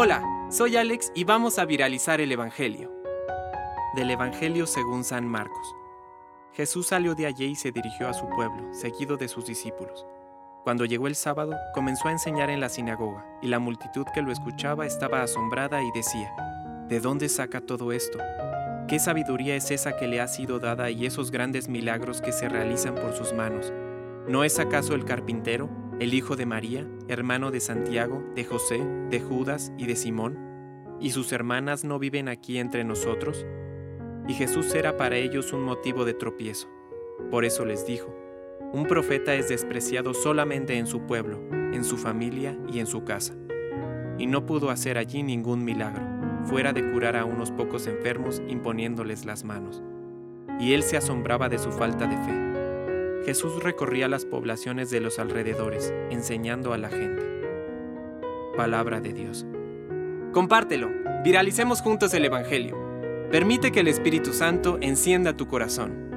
Hola, soy Alex y vamos a viralizar el Evangelio. Del Evangelio según San Marcos. Jesús salió de allí y se dirigió a su pueblo, seguido de sus discípulos. Cuando llegó el sábado, comenzó a enseñar en la sinagoga, y la multitud que lo escuchaba estaba asombrada y decía, ¿De dónde saca todo esto? ¿Qué sabiduría es esa que le ha sido dada y esos grandes milagros que se realizan por sus manos? ¿No es acaso el carpintero, el hijo de María, hermano de Santiago, de José, de Judas y de Simón? ¿Y sus hermanas no viven aquí entre nosotros? Y Jesús era para ellos un motivo de tropiezo. Por eso les dijo, un profeta es despreciado solamente en su pueblo, en su familia y en su casa. Y no pudo hacer allí ningún milagro, fuera de curar a unos pocos enfermos imponiéndoles las manos. Y él se asombraba de su falta de fe. Jesús recorría las poblaciones de los alrededores, enseñando a la gente. Palabra de Dios. Compártelo, viralicemos juntos el Evangelio. Permite que el Espíritu Santo encienda tu corazón.